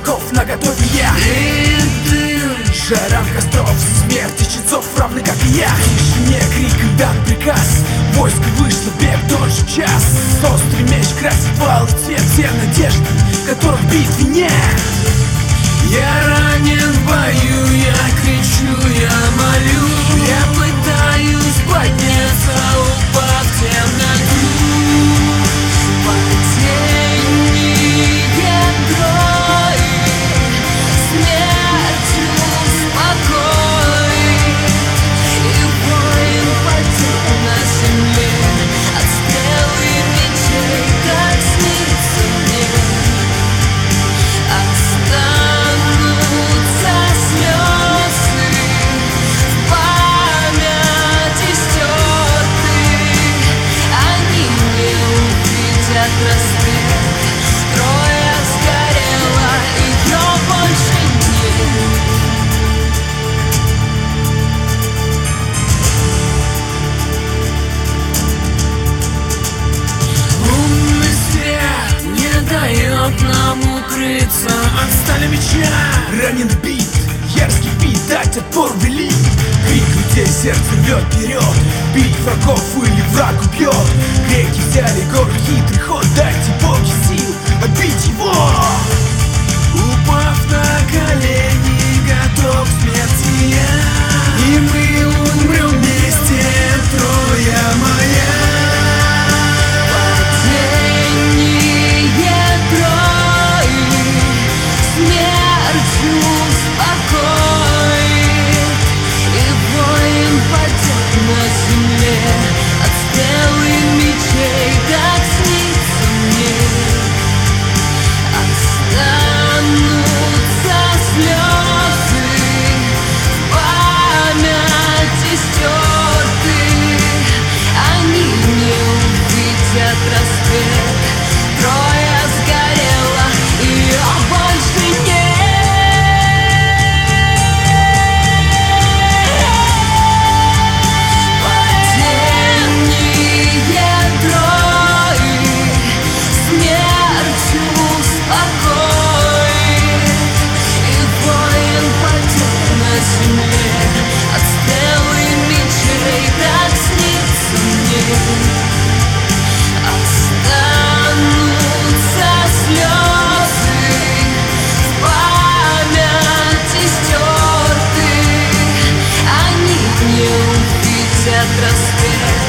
веков на готове дым Жарам костров, смерти чецов равны как и я. Тишине крик, дан приказ. Войск вышло, бег тот же час. Острый меч красит вал и цвет Все надежды, которых битве нет. Я ранен в бою, я кричу, я молю. Я пытаюсь нам укрыться от стали меча. Ранен бит, яркий бит, дать отпор вели Людей, сердце рвет вперед Бить врагов или враг убьет. Греки взяли город, хитрый ход Дайте боги сил, отбить его. Упав на колени, готов к смерти я. И мы умрем вместе, Троя моя. Падение Трои смертью pedras que